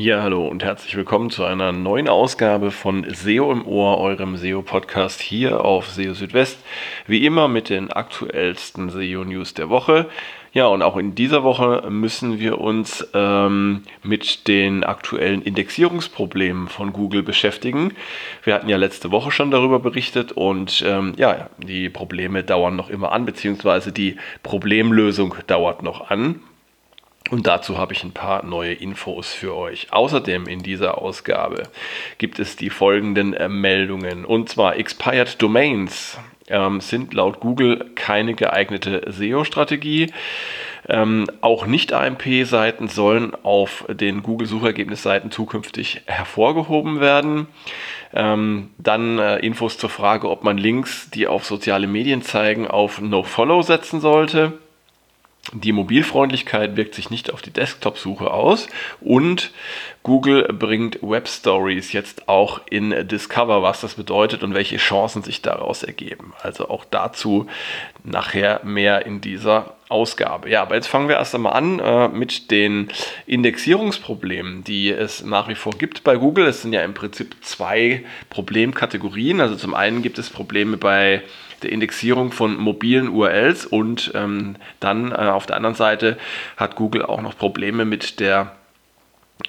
Ja, hallo und herzlich willkommen zu einer neuen Ausgabe von SEO im Ohr, eurem SEO-Podcast hier auf SEO Südwest. Wie immer mit den aktuellsten SEO-News der Woche. Ja, und auch in dieser Woche müssen wir uns ähm, mit den aktuellen Indexierungsproblemen von Google beschäftigen. Wir hatten ja letzte Woche schon darüber berichtet und ähm, ja, die Probleme dauern noch immer an, beziehungsweise die Problemlösung dauert noch an. Und dazu habe ich ein paar neue Infos für euch. Außerdem in dieser Ausgabe gibt es die folgenden äh, Meldungen. Und zwar Expired Domains ähm, sind laut Google keine geeignete SEO-Strategie. Ähm, auch Nicht-AMP-Seiten sollen auf den Google-Suchergebnisseiten zukünftig hervorgehoben werden. Ähm, dann äh, Infos zur Frage, ob man Links, die auf soziale Medien zeigen, auf No-Follow setzen sollte. Die Mobilfreundlichkeit wirkt sich nicht auf die Desktop-Suche aus und Google bringt Web Stories jetzt auch in Discover, was das bedeutet und welche Chancen sich daraus ergeben. Also auch dazu nachher mehr in dieser Ausgabe. Ja, aber jetzt fangen wir erst einmal an äh, mit den Indexierungsproblemen, die es nach wie vor gibt bei Google. Es sind ja im Prinzip zwei Problemkategorien. Also zum einen gibt es Probleme bei der Indexierung von mobilen URLs und ähm, dann äh, auf der anderen Seite hat Google auch noch Probleme mit der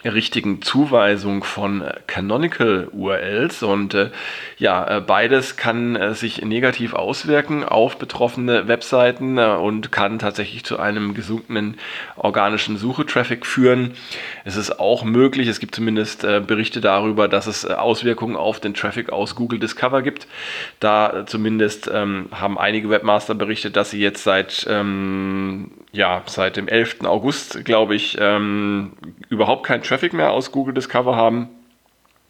richtigen Zuweisung von äh, Canonical URLs und äh, ja, äh, beides kann äh, sich negativ auswirken auf betroffene Webseiten äh, und kann tatsächlich zu einem gesunkenen organischen Suchetraffic führen. Es ist auch möglich, es gibt zumindest äh, Berichte darüber, dass es Auswirkungen auf den Traffic aus Google Discover gibt. Da zumindest ähm, haben einige Webmaster berichtet, dass sie jetzt seit ähm, ja, seit dem 11. August, glaube ich, ähm, überhaupt keinen Traffic mehr aus Google Discover haben.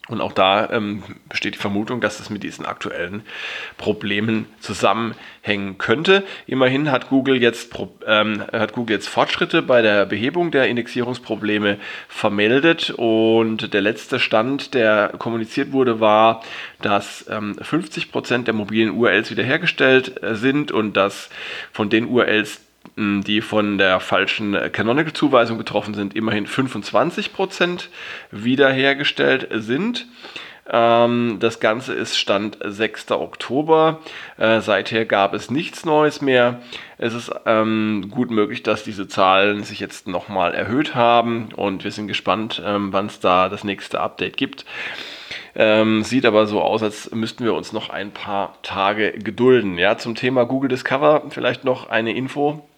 Und auch da ähm, besteht die Vermutung, dass das mit diesen aktuellen Problemen zusammenhängen könnte. Immerhin hat Google jetzt, ähm, hat Google jetzt Fortschritte bei der Behebung der Indexierungsprobleme vermeldet. Und der letzte Stand, der kommuniziert wurde, war, dass ähm, 50% der mobilen URLs wiederhergestellt äh, sind und dass von den URLs, die von der falschen Canonical-Zuweisung getroffen sind, immerhin 25% wiederhergestellt sind. Ähm, das Ganze ist Stand 6. Oktober. Äh, seither gab es nichts Neues mehr. Es ist ähm, gut möglich, dass diese Zahlen sich jetzt nochmal erhöht haben und wir sind gespannt, ähm, wann es da das nächste Update gibt. Ähm, sieht aber so aus, als müssten wir uns noch ein paar Tage gedulden. Ja, zum Thema Google Discover vielleicht noch eine Info.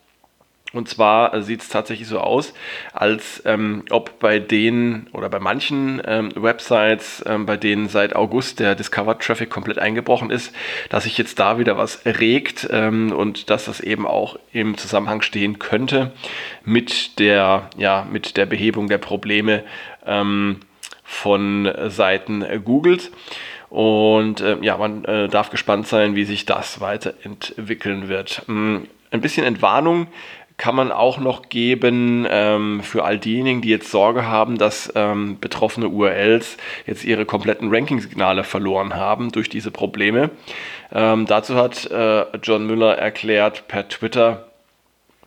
Und zwar sieht es tatsächlich so aus, als ähm, ob bei denen oder bei manchen ähm, Websites, ähm, bei denen seit August der Discover Traffic komplett eingebrochen ist, dass sich jetzt da wieder was regt ähm, und dass das eben auch im Zusammenhang stehen könnte mit der, ja, mit der Behebung der Probleme ähm, von Seiten Googles. Und äh, ja, man äh, darf gespannt sein, wie sich das weiterentwickeln wird. Ähm, ein bisschen Entwarnung kann man auch noch geben ähm, für all diejenigen, die jetzt Sorge haben, dass ähm, betroffene URLs jetzt ihre kompletten Ranking-Signale verloren haben durch diese Probleme. Ähm, dazu hat äh, John Müller erklärt per Twitter,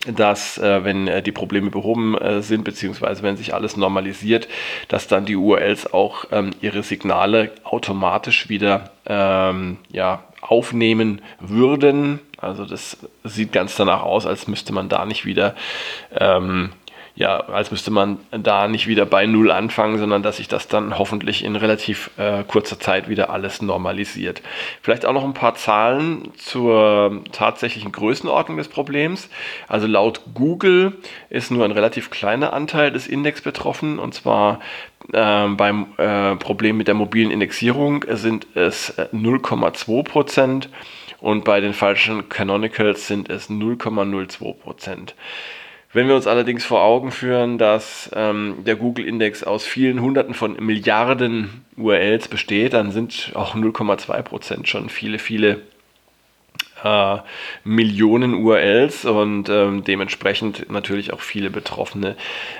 dass äh, wenn äh, die Probleme behoben äh, sind, beziehungsweise wenn sich alles normalisiert, dass dann die URLs auch ähm, ihre Signale automatisch wieder ähm, ja, aufnehmen würden. Also das sieht ganz danach aus, als müsste man da nicht wieder ähm, ja, als müsste man da nicht wieder bei Null anfangen, sondern dass sich das dann hoffentlich in relativ äh, kurzer Zeit wieder alles normalisiert. Vielleicht auch noch ein paar Zahlen zur tatsächlichen Größenordnung des Problems. Also laut Google ist nur ein relativ kleiner Anteil des Index betroffen und zwar äh, beim äh, Problem mit der mobilen Indexierung sind es 0,2 Prozent und bei den falschen Canonicals sind es 0,02 Prozent. Wenn wir uns allerdings vor Augen führen, dass ähm, der Google-Index aus vielen Hunderten von Milliarden URLs besteht, dann sind auch 0,2% schon viele, viele äh, Millionen URLs und ähm, dementsprechend natürlich auch viele betroffene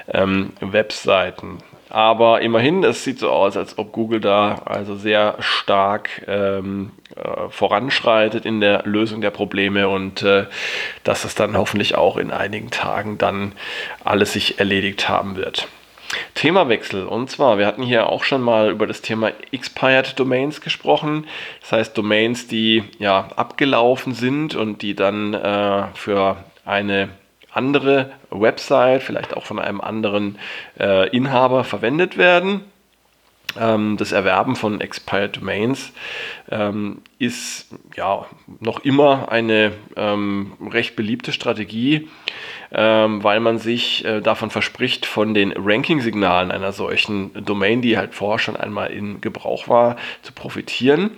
ähm, Webseiten. Aber immerhin, es sieht so aus, als ob Google da also sehr stark ähm, äh, voranschreitet in der Lösung der Probleme und äh, dass es dann hoffentlich auch in einigen Tagen dann alles sich erledigt haben wird. Themawechsel. Und zwar, wir hatten hier auch schon mal über das Thema Expired Domains gesprochen. Das heißt, Domains, die ja abgelaufen sind und die dann äh, für eine andere Website, vielleicht auch von einem anderen äh, Inhaber verwendet werden. Ähm, das Erwerben von Expired Domains ähm, ist ja noch immer eine ähm, recht beliebte Strategie, ähm, weil man sich äh, davon verspricht, von den Ranking-Signalen einer solchen Domain, die halt vorher schon einmal in Gebrauch war, zu profitieren.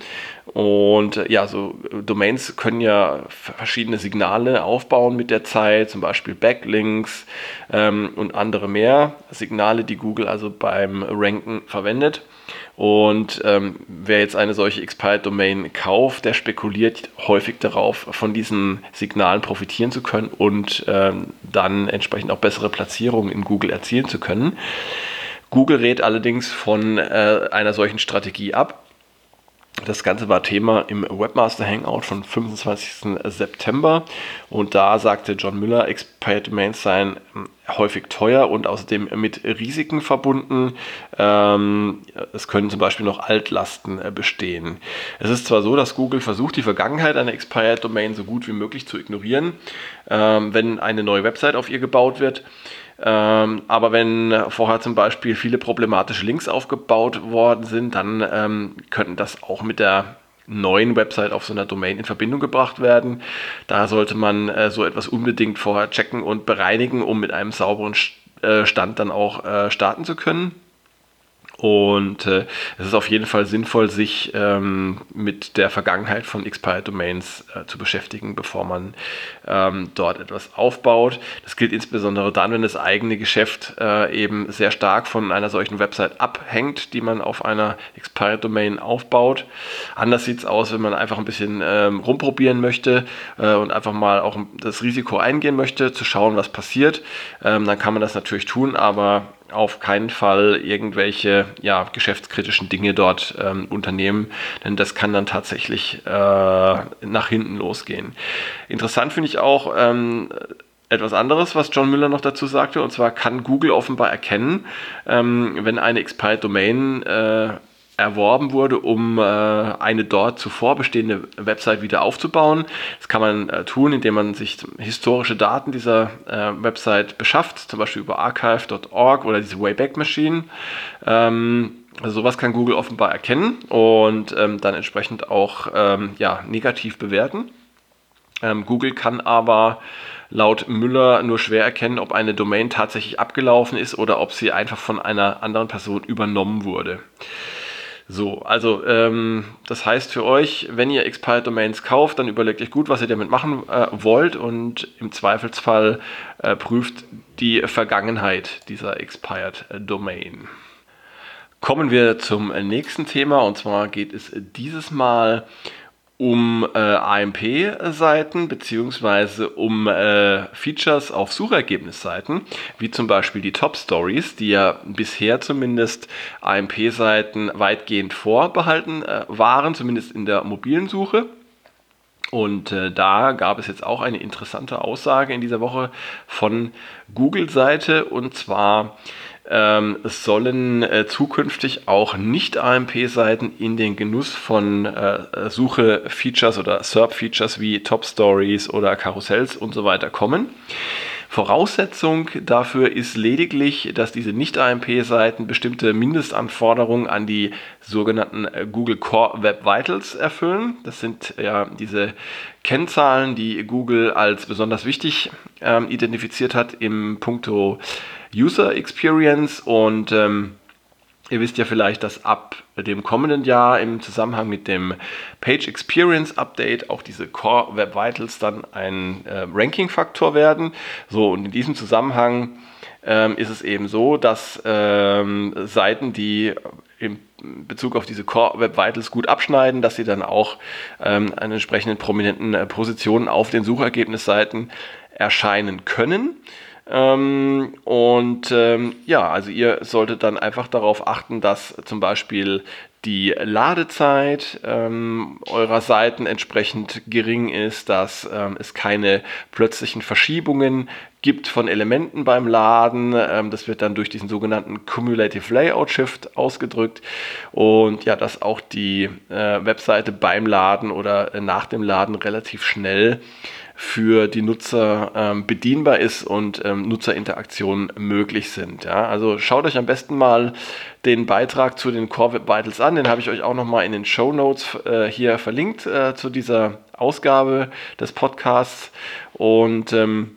Und äh, ja, so Domains können ja verschiedene Signale aufbauen mit der Zeit, zum Beispiel Backlinks ähm, und andere mehr. Signale, die Google also beim Ranken verwendet. Und ähm, wer jetzt eine solche Expired Domain kauft, der spekuliert häufig darauf, von diesen Signalen profitieren zu können und ähm, dann entsprechend auch bessere Platzierungen in Google erzielen zu können. Google rät allerdings von äh, einer solchen Strategie ab das Ganze war Thema im Webmaster Hangout von 25. September und da sagte John Müller, Expired Domains seien hm, häufig teuer und außerdem mit Risiken verbunden. Ähm, es können zum Beispiel noch Altlasten äh, bestehen. Es ist zwar so, dass Google versucht, die Vergangenheit einer Expired Domain so gut wie möglich zu ignorieren, ähm, wenn eine neue Website auf ihr gebaut wird. Ähm, aber wenn vorher zum Beispiel viele problematische Links aufgebaut worden sind, dann ähm, könnten das auch mit der neuen Website auf so einer Domain in Verbindung gebracht werden. Da sollte man äh, so etwas unbedingt vorher checken und bereinigen, um mit einem sauberen äh, Stand dann auch äh, starten zu können. Und äh, es ist auf jeden Fall sinnvoll, sich ähm, mit der Vergangenheit von Expired Domains äh, zu beschäftigen, bevor man ähm, dort etwas aufbaut. Das gilt insbesondere dann, wenn das eigene Geschäft äh, eben sehr stark von einer solchen Website abhängt, die man auf einer Expired Domain aufbaut. Anders sieht es aus, wenn man einfach ein bisschen ähm, rumprobieren möchte äh, und einfach mal auch das Risiko eingehen möchte, zu schauen, was passiert. Ähm, dann kann man das natürlich tun, aber auf keinen Fall irgendwelche ja, geschäftskritischen Dinge dort ähm, unternehmen, denn das kann dann tatsächlich äh, nach hinten losgehen. Interessant finde ich auch ähm, etwas anderes, was John Müller noch dazu sagte, und zwar kann Google offenbar erkennen, ähm, wenn eine Expired Domain äh, erworben wurde, um äh, eine dort zuvor bestehende Website wieder aufzubauen. Das kann man äh, tun, indem man sich historische Daten dieser äh, Website beschafft, zum Beispiel über archive.org oder diese Wayback Machine. Ähm, also sowas kann Google offenbar erkennen und ähm, dann entsprechend auch ähm, ja, negativ bewerten. Ähm, Google kann aber laut Müller nur schwer erkennen, ob eine Domain tatsächlich abgelaufen ist oder ob sie einfach von einer anderen Person übernommen wurde. So, also ähm, das heißt für euch, wenn ihr Expired Domains kauft, dann überlegt euch gut, was ihr damit machen äh, wollt und im Zweifelsfall äh, prüft die Vergangenheit dieser Expired Domain. Kommen wir zum nächsten Thema und zwar geht es dieses Mal um äh, AMP-Seiten beziehungsweise um äh, Features auf Suchergebnisseiten, wie zum Beispiel die Top Stories, die ja bisher zumindest AMP-Seiten weitgehend vorbehalten äh, waren, zumindest in der mobilen Suche. Und äh, da gab es jetzt auch eine interessante Aussage in dieser Woche von Google-Seite und zwar ähm, sollen äh, zukünftig auch Nicht-AMP-Seiten in den Genuss von äh, Suche-Features oder SERP-Features wie Top-Stories oder Karussells und so weiter kommen. Voraussetzung dafür ist lediglich, dass diese Nicht-AMP-Seiten bestimmte Mindestanforderungen an die sogenannten äh, Google Core Web Vitals erfüllen. Das sind ja diese Kennzahlen, die Google als besonders wichtig ähm, identifiziert hat im Punkto User Experience und ähm, Ihr wisst ja vielleicht, dass ab dem kommenden Jahr im Zusammenhang mit dem Page Experience Update auch diese Core Web Vitals dann ein äh, Ranking-Faktor werden. So, und in diesem Zusammenhang ähm, ist es eben so, dass ähm, Seiten, die in Bezug auf diese Core Web Vitals gut abschneiden, dass sie dann auch ähm, an entsprechenden prominenten äh, Positionen auf den Suchergebnisseiten erscheinen können. Ähm, und ähm, ja, also ihr solltet dann einfach darauf achten, dass zum Beispiel die Ladezeit ähm, eurer Seiten entsprechend gering ist, dass ähm, es keine plötzlichen Verschiebungen gibt von Elementen beim Laden. Ähm, das wird dann durch diesen sogenannten Cumulative Layout Shift ausgedrückt. Und ja, dass auch die äh, Webseite beim Laden oder äh, nach dem Laden relativ schnell für die Nutzer ähm, bedienbar ist und ähm, Nutzerinteraktionen möglich sind. Ja? Also schaut euch am besten mal den Beitrag zu den Core Web Vitals an. Den habe ich euch auch nochmal in den Show Notes äh, hier verlinkt äh, zu dieser Ausgabe des Podcasts. Und ähm,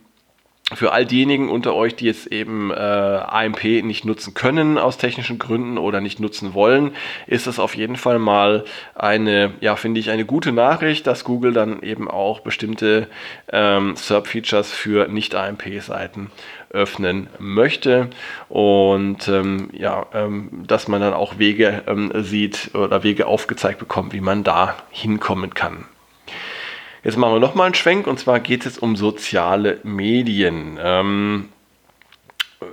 für all diejenigen unter euch, die jetzt eben äh, AMP nicht nutzen können aus technischen Gründen oder nicht nutzen wollen, ist das auf jeden Fall mal eine, ja, finde ich, eine gute Nachricht, dass Google dann eben auch bestimmte ähm, SERP-Features für Nicht-AMP-Seiten öffnen möchte und ähm, ja, ähm, dass man dann auch Wege ähm, sieht oder Wege aufgezeigt bekommt, wie man da hinkommen kann. Jetzt machen wir nochmal einen Schwenk und zwar geht es um soziale Medien. Ähm,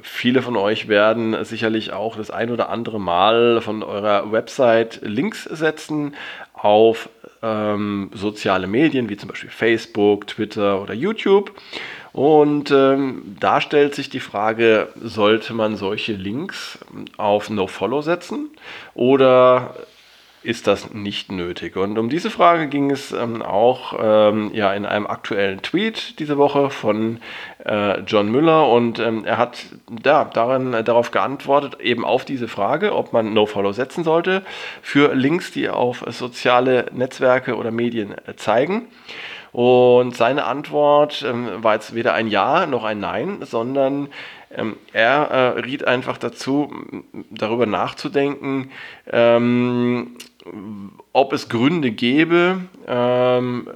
viele von euch werden sicherlich auch das ein oder andere Mal von eurer Website Links setzen auf ähm, soziale Medien wie zum Beispiel Facebook, Twitter oder YouTube. Und ähm, da stellt sich die Frage, sollte man solche Links auf NoFollow setzen oder ist das nicht nötig? Und um diese Frage ging es ähm, auch ähm, ja, in einem aktuellen Tweet diese Woche von äh, John Müller und ähm, er hat da, darin, äh, darauf geantwortet, eben auf diese Frage, ob man NoFollow setzen sollte für Links, die auf soziale Netzwerke oder Medien äh, zeigen. Und seine Antwort ähm, war jetzt weder ein Ja noch ein Nein, sondern ähm, er äh, riet einfach dazu, darüber nachzudenken, ähm, ob es Gründe gäbe, ähm,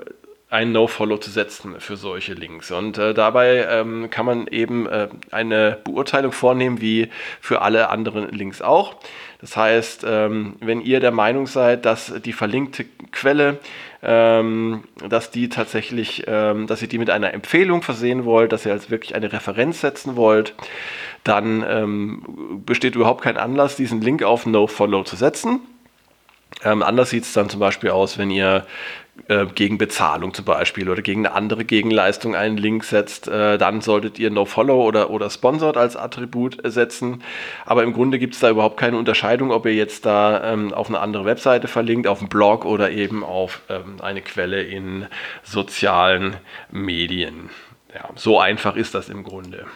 ein No-Follow zu setzen für solche Links. Und äh, dabei ähm, kann man eben äh, eine Beurteilung vornehmen, wie für alle anderen Links auch. Das heißt, ähm, wenn ihr der Meinung seid, dass die verlinkte Quelle, ähm, dass die tatsächlich, ähm, dass ihr die mit einer Empfehlung versehen wollt, dass ihr als wirklich eine Referenz setzen wollt, dann ähm, besteht überhaupt kein Anlass, diesen Link auf No-Follow zu setzen. Ähm, anders sieht es dann zum Beispiel aus, wenn ihr äh, gegen Bezahlung zum Beispiel oder gegen eine andere Gegenleistung einen Link setzt, äh, dann solltet ihr NoFollow oder, oder Sponsored als Attribut setzen. Aber im Grunde gibt es da überhaupt keine Unterscheidung, ob ihr jetzt da ähm, auf eine andere Webseite verlinkt, auf einen Blog oder eben auf ähm, eine Quelle in sozialen Medien. Ja, so einfach ist das im Grunde.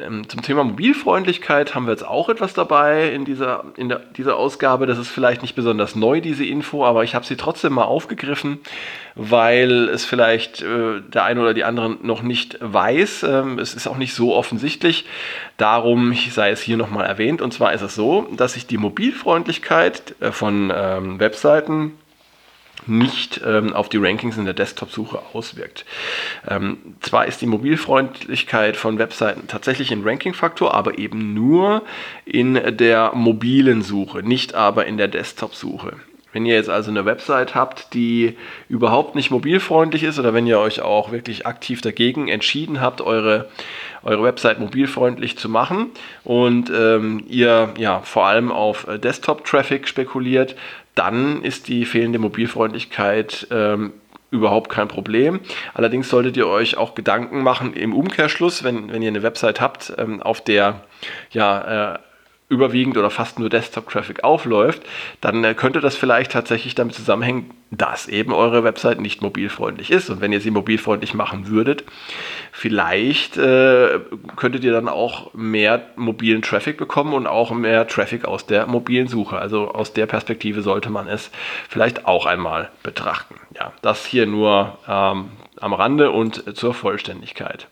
Ähm, zum Thema Mobilfreundlichkeit haben wir jetzt auch etwas dabei in dieser, in der, dieser Ausgabe. Das ist vielleicht nicht besonders neu, diese Info, aber ich habe sie trotzdem mal aufgegriffen, weil es vielleicht äh, der eine oder die andere noch nicht weiß. Ähm, es ist auch nicht so offensichtlich. Darum sei es hier nochmal erwähnt. Und zwar ist es so, dass sich die Mobilfreundlichkeit äh, von ähm, Webseiten nicht ähm, auf die Rankings in der Desktop-Suche auswirkt. Ähm, zwar ist die Mobilfreundlichkeit von Webseiten tatsächlich ein Ranking-Faktor, aber eben nur in der mobilen Suche, nicht aber in der Desktop-Suche. Wenn ihr jetzt also eine Website habt, die überhaupt nicht mobilfreundlich ist oder wenn ihr euch auch wirklich aktiv dagegen entschieden habt, eure, eure Website mobilfreundlich zu machen und ähm, ihr ja vor allem auf äh, Desktop-Traffic spekuliert, dann ist die fehlende Mobilfreundlichkeit ähm, überhaupt kein Problem. Allerdings solltet ihr euch auch Gedanken machen im Umkehrschluss, wenn, wenn ihr eine Website habt, ähm, auf der ja, äh, überwiegend oder fast nur Desktop-Traffic aufläuft, dann äh, könnte das vielleicht tatsächlich damit zusammenhängen, dass eben eure Website nicht mobilfreundlich ist. Und wenn ihr sie mobilfreundlich machen würdet, vielleicht äh, könntet ihr dann auch mehr mobilen Traffic bekommen und auch mehr Traffic aus der mobilen Suche. Also aus der Perspektive sollte man es vielleicht auch einmal betrachten. Ja, das hier nur ähm, am Rande und zur Vollständigkeit.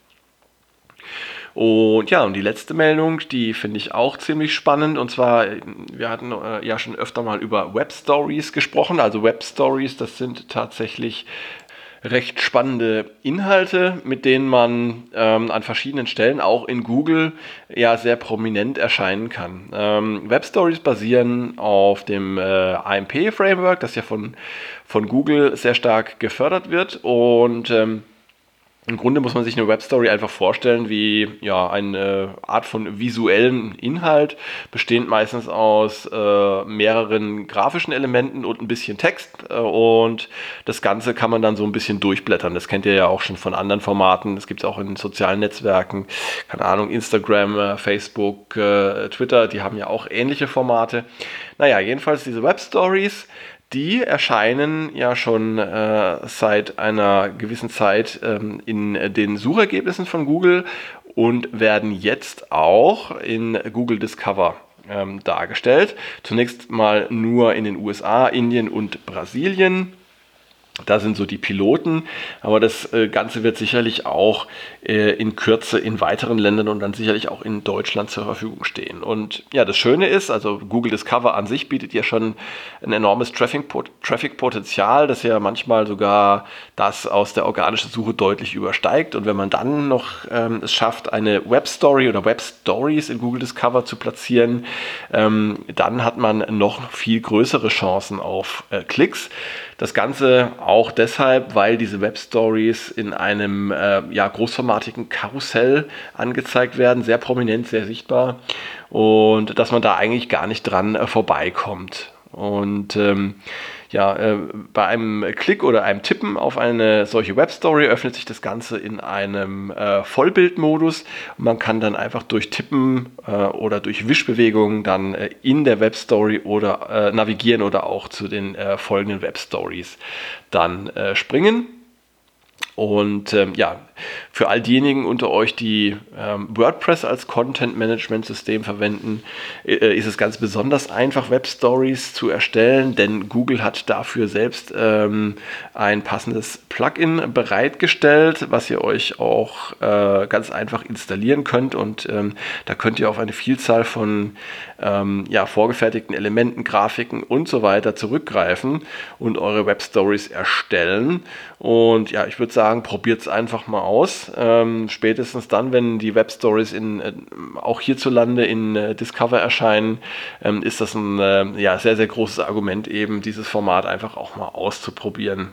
Und ja, und die letzte Meldung, die finde ich auch ziemlich spannend. Und zwar, wir hatten äh, ja schon öfter mal über Web Stories gesprochen. Also Web Stories, das sind tatsächlich recht spannende Inhalte, mit denen man ähm, an verschiedenen Stellen auch in Google ja sehr prominent erscheinen kann. Ähm, Web Stories basieren auf dem äh, AMP-Framework, das ja von, von Google sehr stark gefördert wird und ähm, Im Grunde muss man sich eine Webstory einfach vorstellen wie ja, eine Art von visuellen Inhalt, bestehend meistens aus äh, mehreren grafischen Elementen und ein bisschen Text. Äh, und das Ganze kann man dann so ein bisschen durchblättern. Das kennt ihr ja auch schon von anderen Formaten. Das gibt es auch in sozialen Netzwerken, keine Ahnung, Instagram, äh, Facebook, äh, Twitter, die haben ja auch ähnliche Formate. Naja, jedenfalls diese Webstories die erscheinen ja schon äh, seit einer gewissen Zeit ähm, in den Suchergebnissen von Google und werden jetzt auch in Google Discover ähm, dargestellt. Zunächst mal nur in den USA, Indien und Brasilien. Da sind so die Piloten, aber das äh, Ganze wird sicherlich auch äh, in Kürze in weiteren Ländern und dann sicherlich auch in Deutschland zur Verfügung stehen. Und ja, das Schöne ist, also Google Discover an sich bietet ja schon ein enormes Traffic-Potenzial, das ja manchmal sogar das aus der organischen Suche deutlich übersteigt. Und wenn man dann noch ähm, es schafft, eine Web-Story oder Web-Stories in Google Discover zu platzieren, ähm, dann hat man noch viel größere Chancen auf äh, Klicks. Das Ganze auch deshalb, weil diese Web-Stories in einem äh, ja, großformatigen Karussell angezeigt werden, sehr prominent, sehr sichtbar und dass man da eigentlich gar nicht dran äh, vorbeikommt. Und ähm, ja, äh, bei einem Klick oder einem Tippen auf eine solche Webstory öffnet sich das Ganze in einem äh, Vollbildmodus. Man kann dann einfach durch Tippen äh, oder durch Wischbewegungen dann äh, in der Webstory oder äh, navigieren oder auch zu den äh, folgenden Webstories dann springen. Und ähm, ja, für all diejenigen unter euch, die ähm, WordPress als Content-Management-System verwenden, äh, ist es ganz besonders einfach, Web-Stories zu erstellen, denn Google hat dafür selbst ähm, ein passendes Plugin bereitgestellt, was ihr euch auch äh, ganz einfach installieren könnt. Und ähm, da könnt ihr auf eine Vielzahl von ähm, ja, vorgefertigten Elementen, Grafiken und so weiter zurückgreifen und eure Web-Stories erstellen. Und ja, ich würde sagen, probiert es einfach mal aus. Ähm, spätestens dann, wenn die Web Stories in, äh, auch hierzulande in äh, Discover erscheinen, ähm, ist das ein äh, ja, sehr, sehr großes Argument, eben dieses Format einfach auch mal auszuprobieren.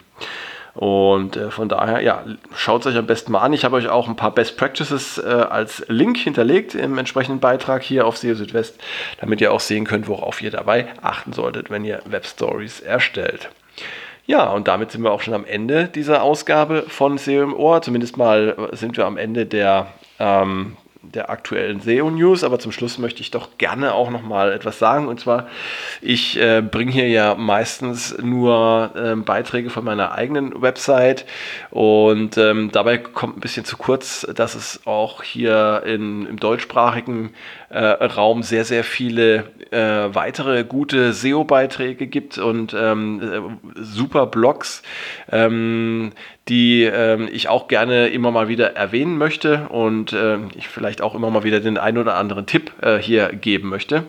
Und äh, von daher, ja, schaut es euch am besten mal an. Ich habe euch auch ein paar Best Practices äh, als Link hinterlegt im entsprechenden Beitrag hier auf SEO Südwest, damit ihr auch sehen könnt, worauf ihr dabei achten solltet, wenn ihr Web Stories erstellt. Ja, und damit sind wir auch schon am Ende dieser Ausgabe von SEO im Ohr. Zumindest mal sind wir am Ende der, ähm, der aktuellen SEO-News, aber zum Schluss möchte ich doch gerne auch noch mal etwas sagen. Und zwar, ich äh, bringe hier ja meistens nur äh, Beiträge von meiner eigenen Website und ähm, dabei kommt ein bisschen zu kurz, dass es auch hier in, im deutschsprachigen äh, Raum sehr, sehr viele äh, weitere gute SEO-Beiträge gibt und ähm, äh, super Blogs. Ähm, die äh, ich auch gerne immer mal wieder erwähnen möchte und äh, ich vielleicht auch immer mal wieder den einen oder anderen Tipp äh, hier geben möchte.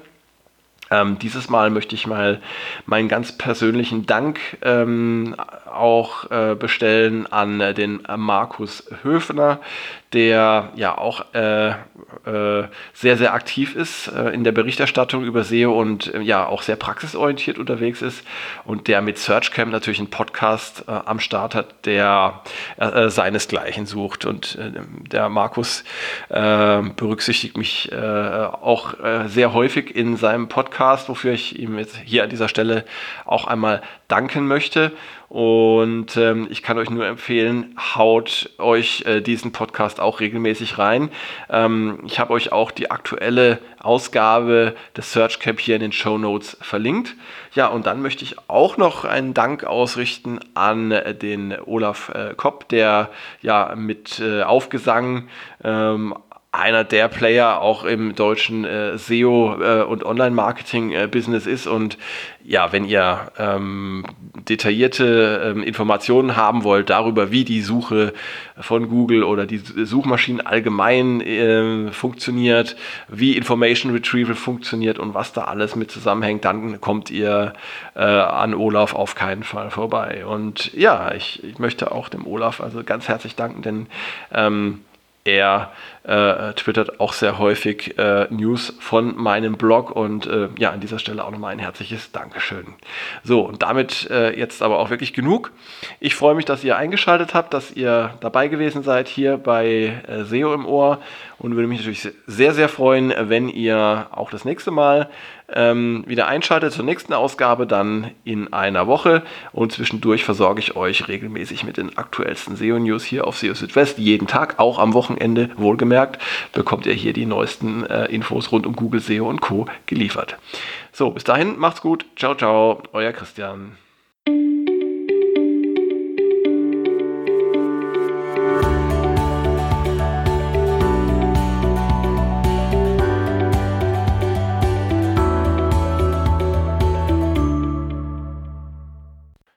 Ähm, dieses Mal möchte ich mal meinen ganz persönlichen Dank ähm, auch äh, bestellen an äh, den Markus Höfner, der ja auch äh, äh, sehr, sehr aktiv ist äh, in der Berichterstattung über SEO und äh, ja auch sehr praxisorientiert unterwegs ist und der mit SearchCamp natürlich einen Podcast am Start hat, der seinesgleichen sucht. Und der Markus berücksichtigt mich auch sehr häufig in seinem Podcast, wofür ich ihm jetzt hier an dieser Stelle auch einmal danken möchte. Und ähm, ich kann euch nur empfehlen, haut euch äh, diesen Podcast auch regelmäßig rein. Ähm, ich habe euch auch die aktuelle Ausgabe des Search Camp hier in den Show Notes verlinkt. Ja, und dann möchte ich auch noch einen Dank ausrichten an äh, den Olaf äh, Kopp, der ja mit äh, Aufgesang ähm, einer der Player auch im deutschen äh, SEO äh, und Online-Marketing-Business äh, ist. Und ja, wenn ihr ähm, detaillierte ähm, Informationen haben wollt darüber, wie die Suche von Google oder die Suchmaschinen allgemein äh, funktioniert, wie Information Retrieval funktioniert und was da alles mit zusammenhängt, dann kommt ihr äh, an Olaf auf keinen Fall vorbei. Und ja, ich, ich möchte auch dem Olaf also ganz herzlich danken, denn ähm, er äh, twittert auch sehr häufig äh, News von meinem Blog und äh, ja, an dieser Stelle auch nochmal ein herzliches Dankeschön. So, und damit äh, jetzt aber auch wirklich genug. Ich freue mich, dass ihr eingeschaltet habt, dass ihr dabei gewesen seid hier bei äh, SEO im Ohr und würde mich natürlich sehr, sehr freuen, wenn ihr auch das nächste Mal ähm, wieder einschaltet zur nächsten Ausgabe dann in einer Woche und zwischendurch versorge ich euch regelmäßig mit den aktuellsten SEO-News hier auf SEO Südwest. Jeden Tag, auch am Wochenende wohlgemerkt, bekommt ihr hier die neuesten äh, Infos rund um Google SEO und Co. geliefert. So, bis dahin, macht's gut. Ciao, ciao, euer Christian.